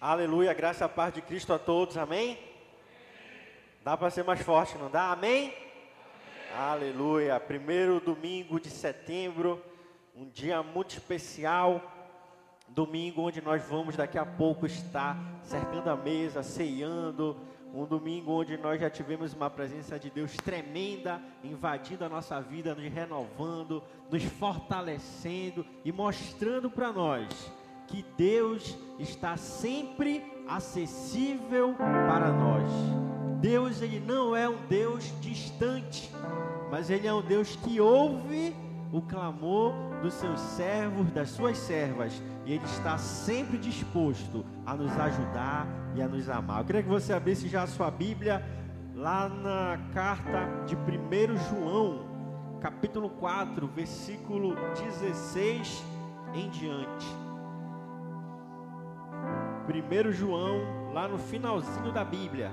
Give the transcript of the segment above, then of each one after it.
Aleluia, graça a paz de Cristo a todos, amém? Dá para ser mais forte, não dá? Amém? amém? Aleluia, primeiro domingo de setembro, um dia muito especial, domingo onde nós vamos daqui a pouco estar cercando a mesa, ceando, um domingo onde nós já tivemos uma presença de Deus tremenda, invadindo a nossa vida, nos renovando, nos fortalecendo e mostrando para nós que Deus está sempre acessível para nós. Deus ele não é um Deus distante, mas ele é um Deus que ouve o clamor dos seus servos, das suas servas, e ele está sempre disposto a nos ajudar e a nos amar. Eu queria que você abrisse já a sua Bíblia lá na carta de 1 João, capítulo 4, versículo 16 em diante. 1 João, lá no finalzinho da Bíblia,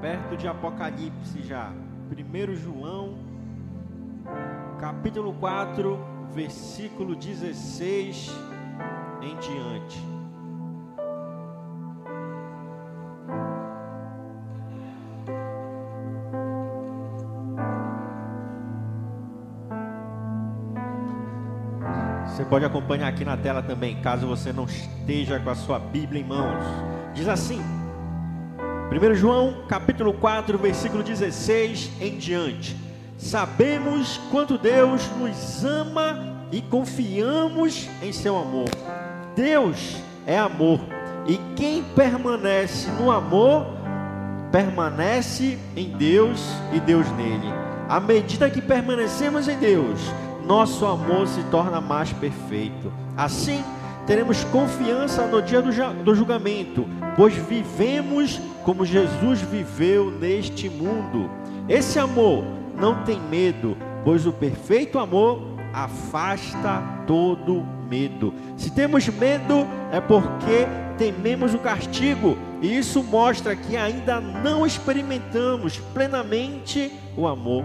perto de Apocalipse já. 1 João, capítulo 4, versículo 16 em diante. Pode acompanhar aqui na tela também, caso você não esteja com a sua Bíblia em mãos. Diz assim: 1 João, capítulo 4, versículo 16 em diante. Sabemos quanto Deus nos ama e confiamos em seu amor. Deus é amor, e quem permanece no amor permanece em Deus e Deus nele. À medida que permanecemos em Deus, nosso amor se torna mais perfeito. Assim, teremos confiança no dia do julgamento, pois vivemos como Jesus viveu neste mundo. Esse amor não tem medo, pois o perfeito amor afasta todo medo. Se temos medo, é porque tememos o castigo, e isso mostra que ainda não experimentamos plenamente o amor.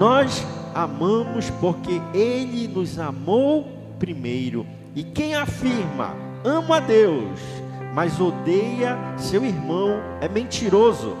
Nós amamos porque Ele nos amou primeiro. E quem afirma, ama a Deus, mas odeia seu irmão, é mentiroso.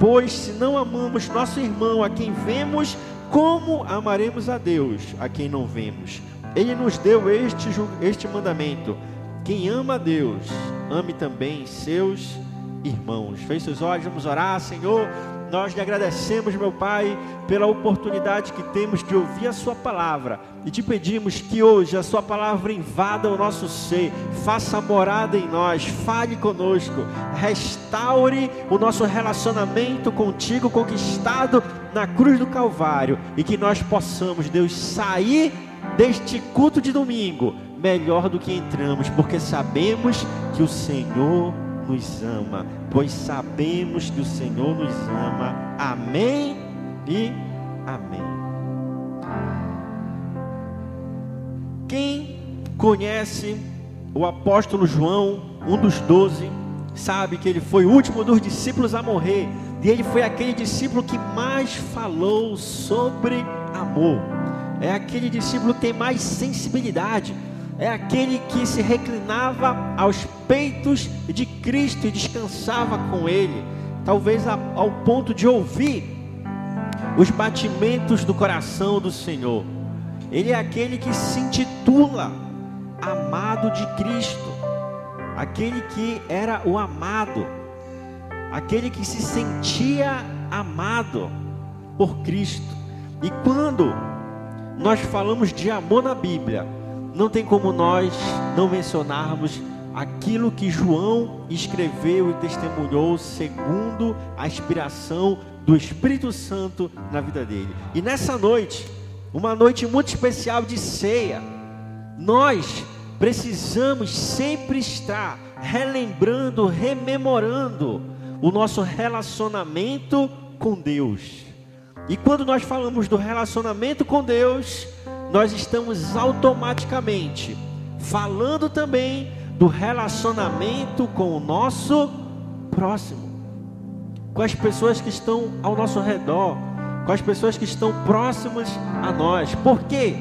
Pois se não amamos nosso irmão a quem vemos, como amaremos a Deus a quem não vemos? Ele nos deu este, este mandamento: quem ama a Deus, ame também seus irmãos. Feche seus olhos, vamos orar, Senhor. Nós lhe agradecemos, meu Pai, pela oportunidade que temos de ouvir a Sua palavra e te pedimos que hoje a Sua palavra invada o nosso ser, faça morada em nós, fale conosco, restaure o nosso relacionamento contigo conquistado na cruz do Calvário e que nós possamos, Deus, sair deste culto de domingo melhor do que entramos, porque sabemos que o Senhor nos ama, pois sabemos que o Senhor nos ama. Amém e amém. Quem conhece o apóstolo João, um dos doze, sabe que ele foi o último dos discípulos a morrer, e ele foi aquele discípulo que mais falou sobre amor. É aquele discípulo que tem mais sensibilidade é aquele que se reclinava aos peitos de Cristo e descansava com Ele, talvez ao ponto de ouvir os batimentos do coração do Senhor. Ele é aquele que se intitula amado de Cristo, aquele que era o amado, aquele que se sentia amado por Cristo. E quando nós falamos de amor na Bíblia, não tem como nós não mencionarmos aquilo que João escreveu e testemunhou segundo a inspiração do Espírito Santo na vida dele. E nessa noite, uma noite muito especial de ceia, nós precisamos sempre estar relembrando, rememorando o nosso relacionamento com Deus. E quando nós falamos do relacionamento com Deus, nós estamos automaticamente falando também do relacionamento com o nosso próximo, com as pessoas que estão ao nosso redor, com as pessoas que estão próximas a nós. Por quê?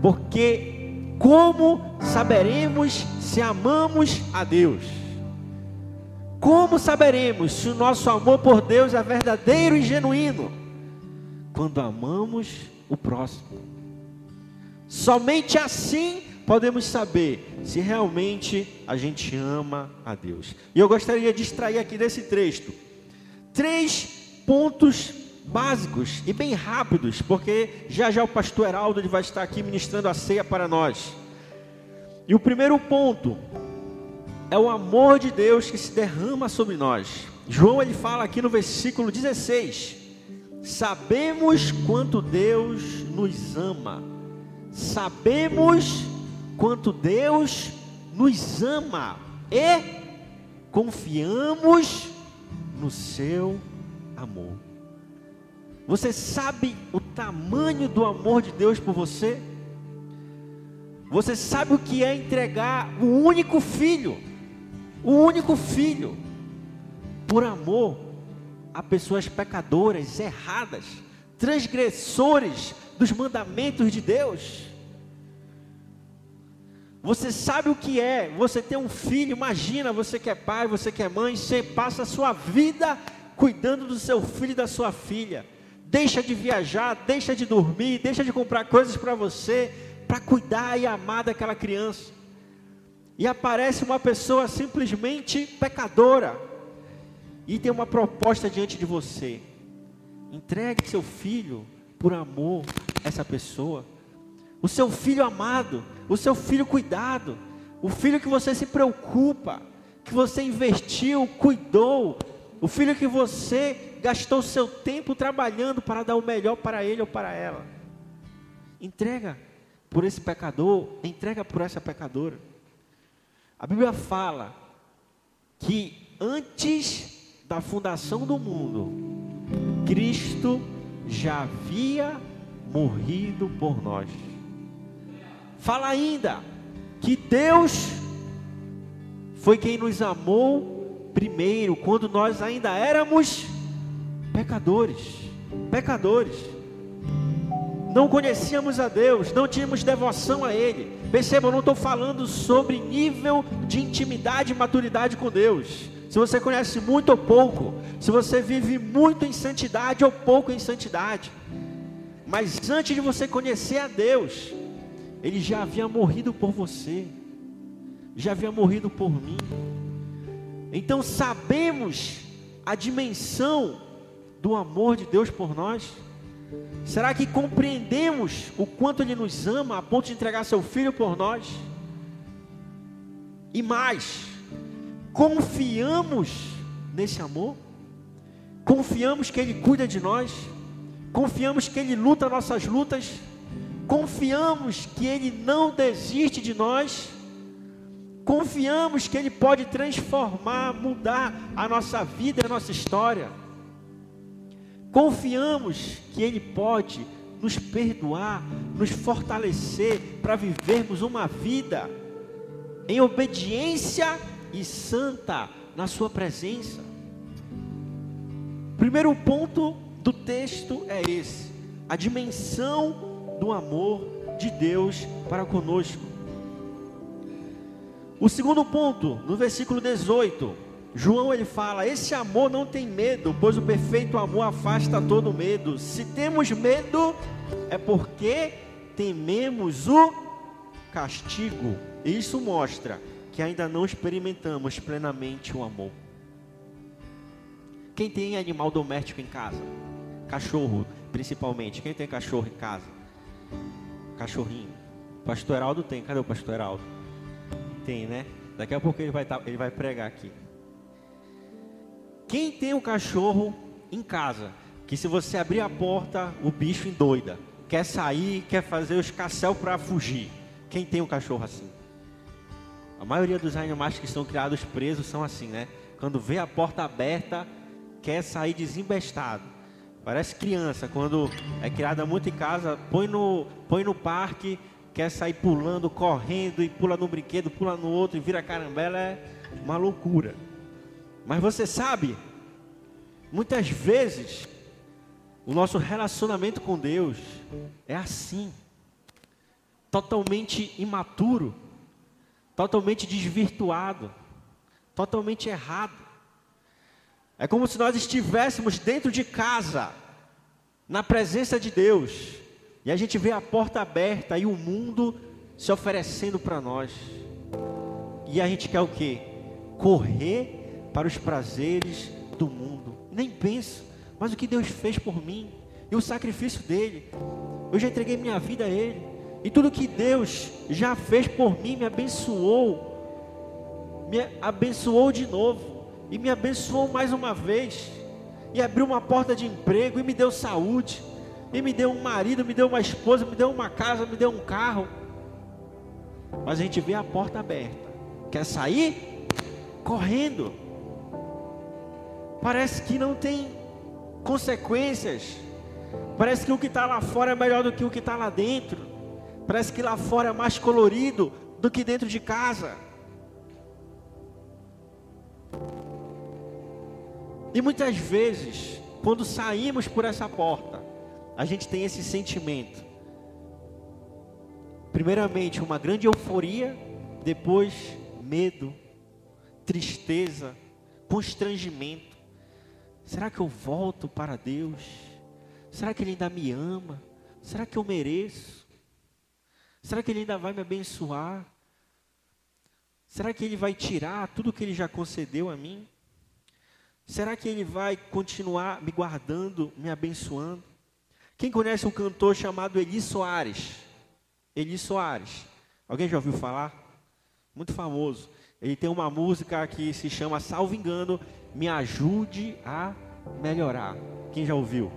Porque como saberemos se amamos a Deus. Como saberemos se o nosso amor por Deus é verdadeiro e genuíno? Quando amamos o próximo. Somente assim podemos saber se realmente a gente ama a Deus. E eu gostaria de extrair aqui desse texto três pontos básicos e bem rápidos, porque já já o pastor Heraldo vai estar aqui ministrando a ceia para nós. E o primeiro ponto é o amor de Deus que se derrama sobre nós. João ele fala aqui no versículo 16: Sabemos quanto Deus nos ama. Sabemos quanto Deus nos ama e confiamos no seu amor. Você sabe o tamanho do amor de Deus por você? Você sabe o que é entregar o único filho, o único filho, por amor a pessoas pecadoras, erradas, transgressores dos mandamentos de Deus? Você sabe o que é você ter um filho, imagina você que é pai, você que é mãe, você passa a sua vida cuidando do seu filho e da sua filha deixa de viajar, deixa de dormir, deixa de comprar coisas para você, para cuidar e amar daquela criança. E aparece uma pessoa simplesmente pecadora, e tem uma proposta diante de você: entregue seu filho por amor a essa pessoa, o seu filho amado, o seu filho cuidado, o filho que você se preocupa, que você investiu, cuidou, o filho que você gastou seu tempo trabalhando para dar o melhor para ele ou para ela. Entrega por esse pecador, entrega por essa pecadora. A Bíblia fala que antes da fundação do mundo, Cristo já havia morrido por nós. Fala ainda que Deus foi quem nos amou primeiro, quando nós ainda éramos pecadores, pecadores. Não conhecíamos a Deus, não tínhamos devoção a Ele. Perceba, eu não estou falando sobre nível de intimidade e maturidade com Deus. Se você conhece muito ou pouco, se você vive muito em santidade ou pouco em santidade. Mas antes de você conhecer a Deus, Ele já havia morrido por você, já havia morrido por mim. Então sabemos a dimensão do amor de Deus por nós? Será que compreendemos o quanto Ele nos ama a ponto de entregar Seu Filho por nós? E mais, confiamos nesse amor? Confiamos que Ele cuida de nós? Confiamos que Ele luta nossas lutas? Confiamos que Ele não desiste de nós? Confiamos que Ele pode transformar, mudar a nossa vida, a nossa história? Confiamos que Ele pode nos perdoar, nos fortalecer para vivermos uma vida em obediência e santa na Sua presença. Primeiro ponto do texto é esse: a dimensão do amor de Deus para conosco. O segundo ponto, no versículo 18, João ele fala: esse amor não tem medo, pois o perfeito amor afasta todo medo. Se temos medo, é porque tememos o castigo. Isso mostra que ainda não experimentamos plenamente o amor. Quem tem animal doméstico em casa? Cachorro, principalmente. Quem tem cachorro em casa? Cachorrinho. Pastor Heraldo tem. Cadê o pastor Heraldo? Tem, né? Daqui a pouco ele vai, tá, ele vai pregar aqui. Quem tem um cachorro em casa, que se você abrir a porta, o bicho endoida, quer sair, quer fazer o escassel para fugir. Quem tem um cachorro assim? A maioria dos animais que são criados presos são assim, né? Quando vê a porta aberta, quer sair desembestado. Parece criança, quando é criada muito em casa, põe no, põe no parque, quer sair pulando, correndo, e pula no brinquedo, pula no outro, e vira carambela, é uma loucura. Mas você sabe, muitas vezes, o nosso relacionamento com Deus é assim, totalmente imaturo, totalmente desvirtuado, totalmente errado. É como se nós estivéssemos dentro de casa, na presença de Deus, e a gente vê a porta aberta e o mundo se oferecendo para nós. E a gente quer o quê? Correr para os prazeres do mundo. Nem penso, mas o que Deus fez por mim e o sacrifício dele. Eu já entreguei minha vida a ele. E tudo que Deus já fez por mim me abençoou. Me abençoou de novo e me abençoou mais uma vez. E abriu uma porta de emprego e me deu saúde. E me deu um marido, me deu uma esposa, me deu uma casa, me deu um carro. Mas a gente vê a porta aberta quer sair correndo. Parece que não tem consequências. Parece que o que está lá fora é melhor do que o que está lá dentro. Parece que lá fora é mais colorido do que dentro de casa. E muitas vezes, quando saímos por essa porta, a gente tem esse sentimento. Primeiramente, uma grande euforia, depois medo, tristeza, constrangimento. Será que eu volto para Deus? Será que Ele ainda me ama? Será que eu mereço? Será que Ele ainda vai me abençoar? Será que Ele vai tirar tudo que Ele já concedeu a mim? Será que Ele vai continuar me guardando, me abençoando? Quem conhece um cantor chamado Eli Soares? Eli Soares. Alguém já ouviu falar? muito famoso. Ele tem uma música que se chama, salvo engano, Me Ajude a Melhorar. Quem já ouviu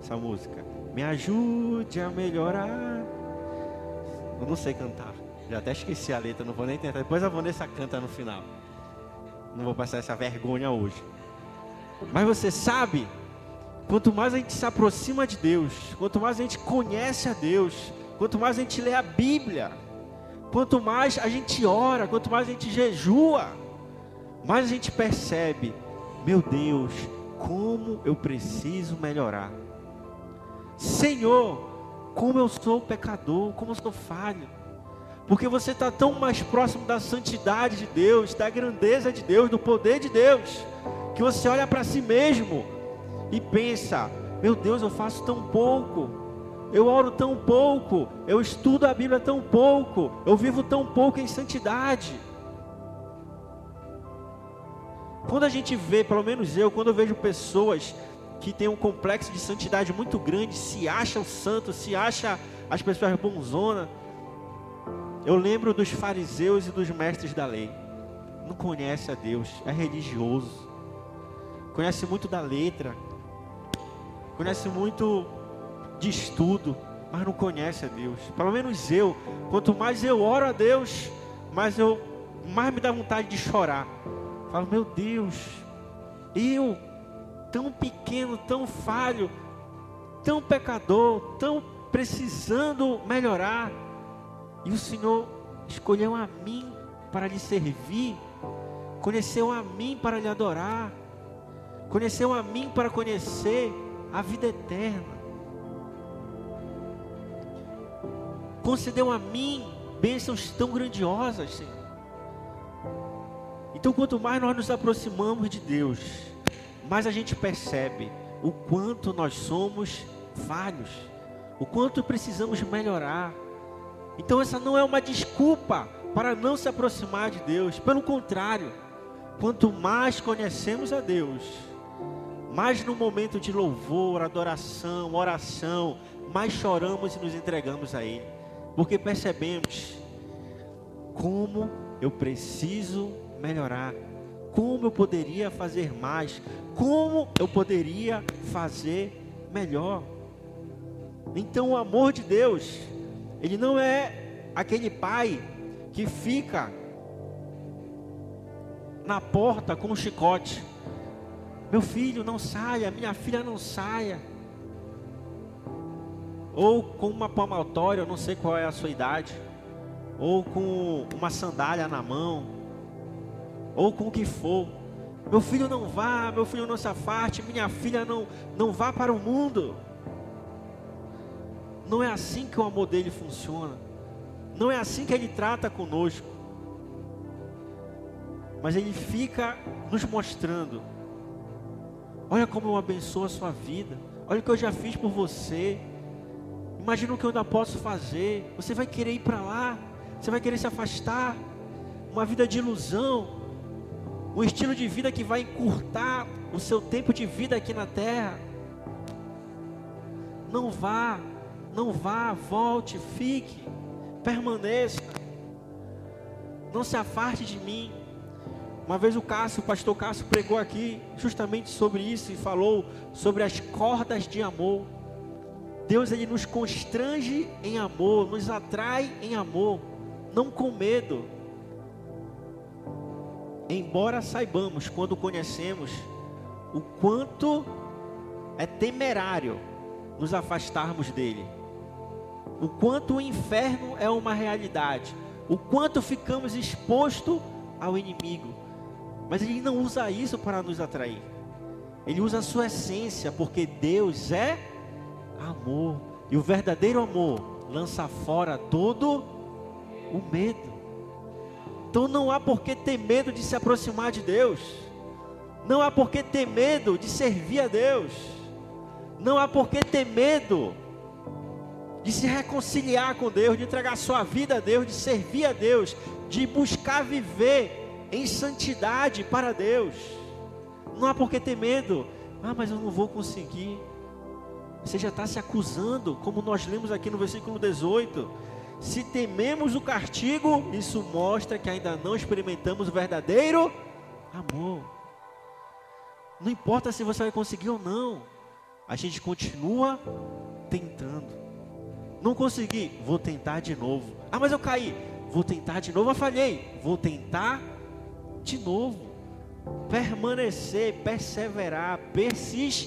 essa música? Me ajude a melhorar. Eu não sei cantar. Já até esqueci a letra, não vou nem tentar. Depois a Vanessa canta no final. Não vou passar essa vergonha hoje. Mas você sabe, quanto mais a gente se aproxima de Deus, quanto mais a gente conhece a Deus, quanto mais a gente lê a Bíblia, Quanto mais a gente ora, quanto mais a gente jejua, mais a gente percebe, meu Deus, como eu preciso melhorar. Senhor, como eu sou pecador, como eu sou falho. Porque você está tão mais próximo da santidade de Deus, da grandeza de Deus, do poder de Deus, que você olha para si mesmo e pensa: meu Deus, eu faço tão pouco eu oro tão pouco, eu estudo a Bíblia tão pouco, eu vivo tão pouco em santidade. Quando a gente vê, pelo menos eu, quando eu vejo pessoas que têm um complexo de santidade muito grande, se acham santos, se acham as pessoas bonzona, eu lembro dos fariseus e dos mestres da lei. Não conhece a Deus, é religioso, conhece muito da letra, conhece muito de estudo, mas não conhece a Deus. Pelo menos eu, quanto mais eu oro a Deus, mais eu mais me dá vontade de chorar. Falo, meu Deus, eu tão pequeno, tão falho, tão pecador, tão precisando melhorar, e o Senhor escolheu a mim para lhe servir, conheceu a mim para lhe adorar, conheceu a mim para conhecer a vida eterna. concedeu a mim bênçãos tão grandiosas, Senhor. Então, quanto mais nós nos aproximamos de Deus, mais a gente percebe o quanto nós somos falhos, o quanto precisamos melhorar. Então, essa não é uma desculpa para não se aproximar de Deus, pelo contrário, quanto mais conhecemos a Deus, mais no momento de louvor, adoração, oração, mais choramos e nos entregamos a Ele. Porque percebemos como eu preciso melhorar, como eu poderia fazer mais, como eu poderia fazer melhor. Então, o amor de Deus, ele não é aquele pai que fica na porta com um chicote. Meu filho não saia, minha filha não saia ou com uma palmatória, eu não sei qual é a sua idade, ou com uma sandália na mão, ou com o que for. Meu filho não vá, meu filho não se afaste, minha filha não, não vá para o mundo. Não é assim que o amor dele funciona. Não é assim que ele trata conosco. Mas Ele fica nos mostrando: olha como eu abençoo a sua vida, olha o que eu já fiz por você. Imagina o que eu ainda posso fazer. Você vai querer ir para lá, você vai querer se afastar. Uma vida de ilusão, um estilo de vida que vai encurtar o seu tempo de vida aqui na terra. Não vá, não vá, volte, fique, permaneça. Não se afaste de mim. Uma vez o Cássio, o pastor Cássio pregou aqui justamente sobre isso e falou sobre as cordas de amor. Deus ele nos constrange em amor, nos atrai em amor, não com medo. Embora saibamos quando conhecemos o quanto é temerário nos afastarmos dele. O quanto o inferno é uma realidade, o quanto ficamos expostos ao inimigo. Mas ele não usa isso para nos atrair. Ele usa a sua essência, porque Deus é amor. E o verdadeiro amor lança fora todo o medo. Então não há por que ter medo de se aproximar de Deus. Não há por que ter medo de servir a Deus. Não há por que ter medo de se reconciliar com Deus, de entregar sua vida a Deus, de servir a Deus, de buscar viver em santidade para Deus. Não há por que ter medo. Ah, mas eu não vou conseguir. Você já está se acusando, como nós lemos aqui no versículo 18. Se tememos o castigo, isso mostra que ainda não experimentamos o verdadeiro amor. Não importa se você vai conseguir ou não. A gente continua tentando. Não consegui, vou tentar de novo. Ah, mas eu caí. Vou tentar de novo, eu falhei. Vou tentar de novo. Permanecer, perseverar, persistir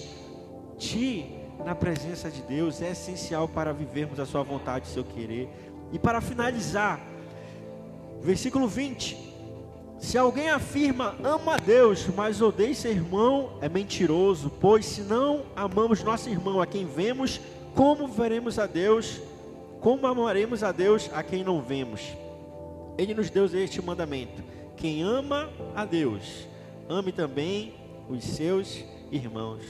na presença de Deus é essencial para vivermos a sua vontade, o seu querer. E para finalizar, versículo 20. Se alguém afirma ama a Deus, mas odeia seu irmão, é mentiroso, pois se não amamos nosso irmão a quem vemos, como veremos a Deus? Como amaremos a Deus a quem não vemos? Ele nos deu este mandamento: quem ama a Deus, ame também os seus irmãos.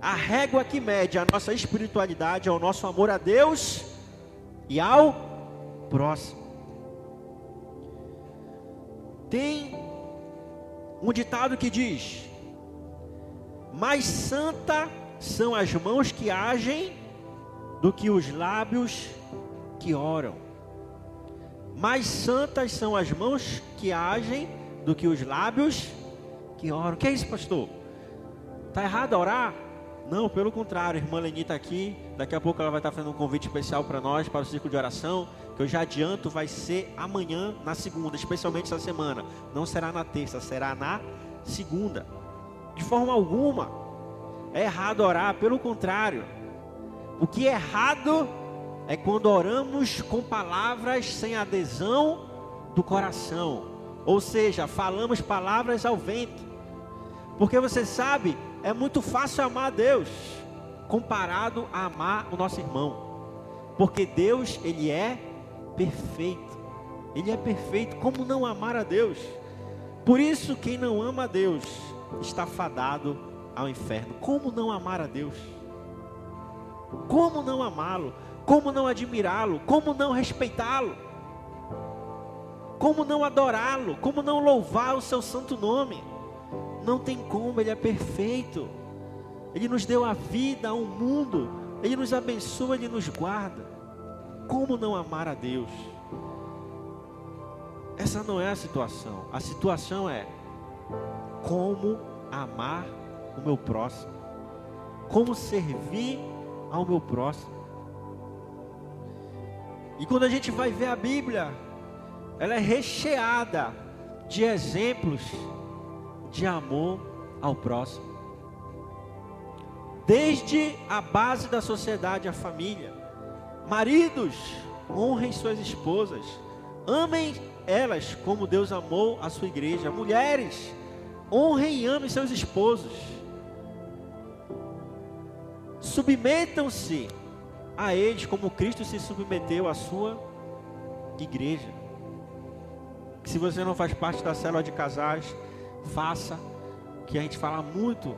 A régua que mede a nossa espiritualidade é o nosso amor a Deus e ao próximo. Tem um ditado que diz: Mais santa são as mãos que agem do que os lábios que oram. Mais santas são as mãos que agem do que os lábios que oram. O que é isso, pastor? Está errado orar? Não, pelo contrário, irmã Leni está aqui. Daqui a pouco ela vai estar fazendo um convite especial para nós, para o círculo de oração. Que eu já adianto, vai ser amanhã, na segunda, especialmente essa semana. Não será na terça, será na segunda. De forma alguma, é errado orar, pelo contrário. O que é errado é quando oramos com palavras sem adesão do coração. Ou seja, falamos palavras ao vento. Porque você sabe, é muito fácil amar a Deus comparado a amar o nosso irmão. Porque Deus, ele é perfeito. Ele é perfeito. Como não amar a Deus? Por isso, quem não ama a Deus está fadado ao inferno. Como não amar a Deus? Como não amá-lo? Como não admirá-lo? Como não respeitá-lo? Como não adorá-lo? Como não louvar o seu santo nome? Não tem como, Ele é perfeito. Ele nos deu a vida, o mundo. Ele nos abençoa, Ele nos guarda. Como não amar a Deus? Essa não é a situação. A situação é como amar o meu próximo. Como servir ao meu próximo. E quando a gente vai ver a Bíblia, ela é recheada de exemplos de amor ao próximo. Desde a base da sociedade, a família. Maridos, honrem suas esposas. Amem elas como Deus amou a sua igreja. Mulheres, honrem e amem seus esposos. Submetam-se a eles como Cristo se submeteu à sua igreja. se você não faz parte da célula de casais, faça, que a gente fala muito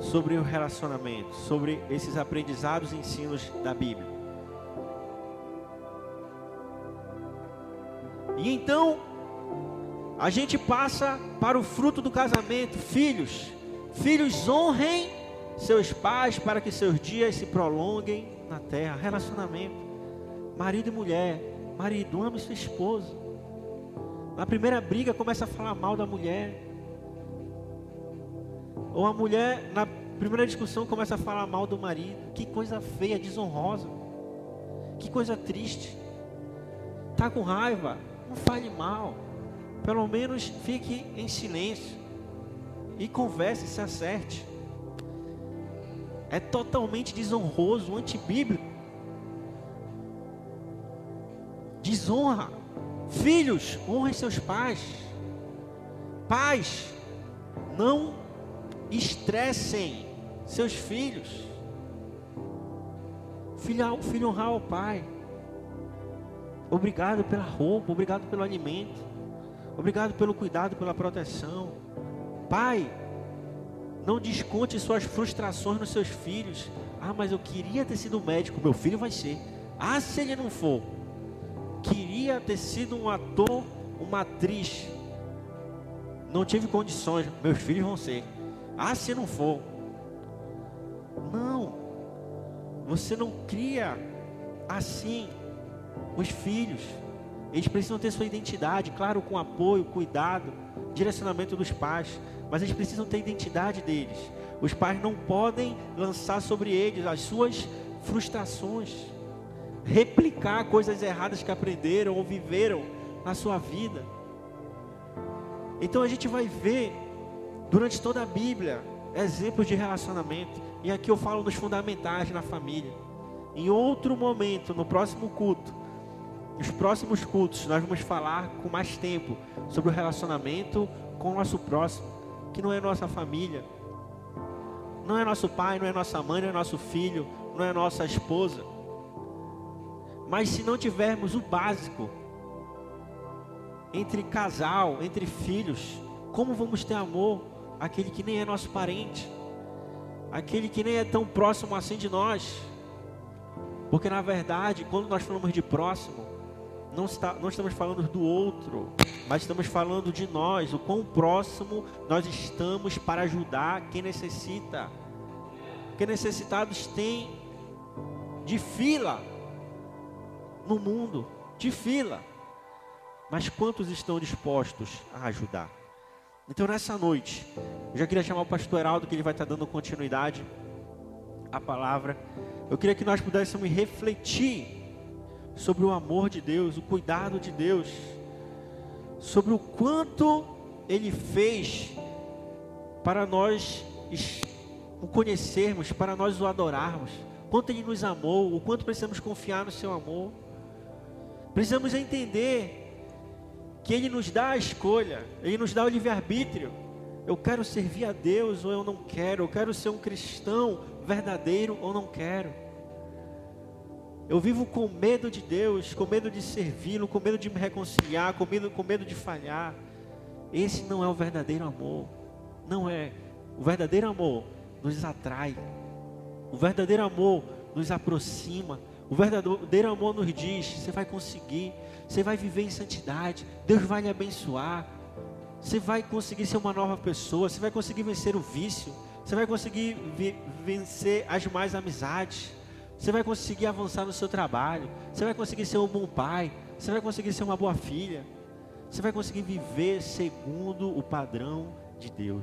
sobre o relacionamento, sobre esses aprendizados e ensinos da Bíblia. E então, a gente passa para o fruto do casamento, filhos. Filhos honrem seus pais para que seus dias se prolonguem na terra. Relacionamento, marido e mulher, marido ama sua esposa. Na primeira briga começa a falar mal da mulher. Ou a mulher, na primeira discussão, começa a falar mal do marido. Que coisa feia, desonrosa. Que coisa triste. Tá com raiva? Não fale mal. Pelo menos fique em silêncio. E converse, se acerte. É totalmente desonroso, antibíblico. Desonra. Filhos, honrem seus pais. Pais, não estressem seus filhos. Filho, filho honrar o pai. Obrigado pela roupa, obrigado pelo alimento, obrigado pelo cuidado, pela proteção. Pai, não desconte suas frustrações nos seus filhos. Ah, mas eu queria ter sido médico, meu filho vai ser. Ah, se ele não for. Queria ter sido um ator, uma atriz. Não tive condições, meus filhos vão ser. Ah, se não for. Não. Você não cria assim os filhos. Eles precisam ter sua identidade, claro, com apoio, cuidado, direcionamento dos pais, mas eles precisam ter a identidade deles. Os pais não podem lançar sobre eles as suas frustrações, replicar coisas erradas que aprenderam ou viveram na sua vida. Então a gente vai ver durante toda a Bíblia exemplos de relacionamento, e aqui eu falo dos fundamentais na família. Em outro momento, no próximo culto, nos próximos cultos, nós vamos falar com mais tempo sobre o relacionamento com o nosso próximo, que não é nossa família, não é nosso pai, não é nossa mãe, não é nosso filho, não é nossa esposa. Mas se não tivermos o básico entre casal, entre filhos, como vamos ter amor aquele que nem é nosso parente, aquele que nem é tão próximo assim de nós? Porque na verdade, quando nós falamos de próximo, não, está, não estamos falando do outro, mas estamos falando de nós, o quão próximo nós estamos para ajudar quem necessita. Porque necessitados tem de fila no mundo, de fila. Mas quantos estão dispostos a ajudar? Então nessa noite, eu já queria chamar o pastor Heraldo, que ele vai estar dando continuidade à palavra. Eu queria que nós pudéssemos refletir sobre o amor de Deus, o cuidado de Deus, sobre o quanto Ele fez para nós o conhecermos, para nós o adorarmos, quanto Ele nos amou, o quanto precisamos confiar no Seu amor. Precisamos entender que Ele nos dá a escolha, Ele nos dá o livre-arbítrio. Eu quero servir a Deus ou eu não quero, eu quero ser um cristão verdadeiro ou não quero. Eu vivo com medo de Deus, com medo de servi-lo, com medo de me reconciliar, com medo, com medo de falhar. Esse não é o verdadeiro amor. Não é. O verdadeiro amor nos atrai. O verdadeiro amor nos aproxima. O verdadeiro amor nos diz: você vai conseguir, você vai viver em santidade, Deus vai lhe abençoar. Você vai conseguir ser uma nova pessoa, você vai conseguir vencer o vício, você vai conseguir vencer as mais amizades. Você vai conseguir avançar no seu trabalho. Você vai conseguir ser um bom pai. Você vai conseguir ser uma boa filha. Você vai conseguir viver segundo o padrão de Deus.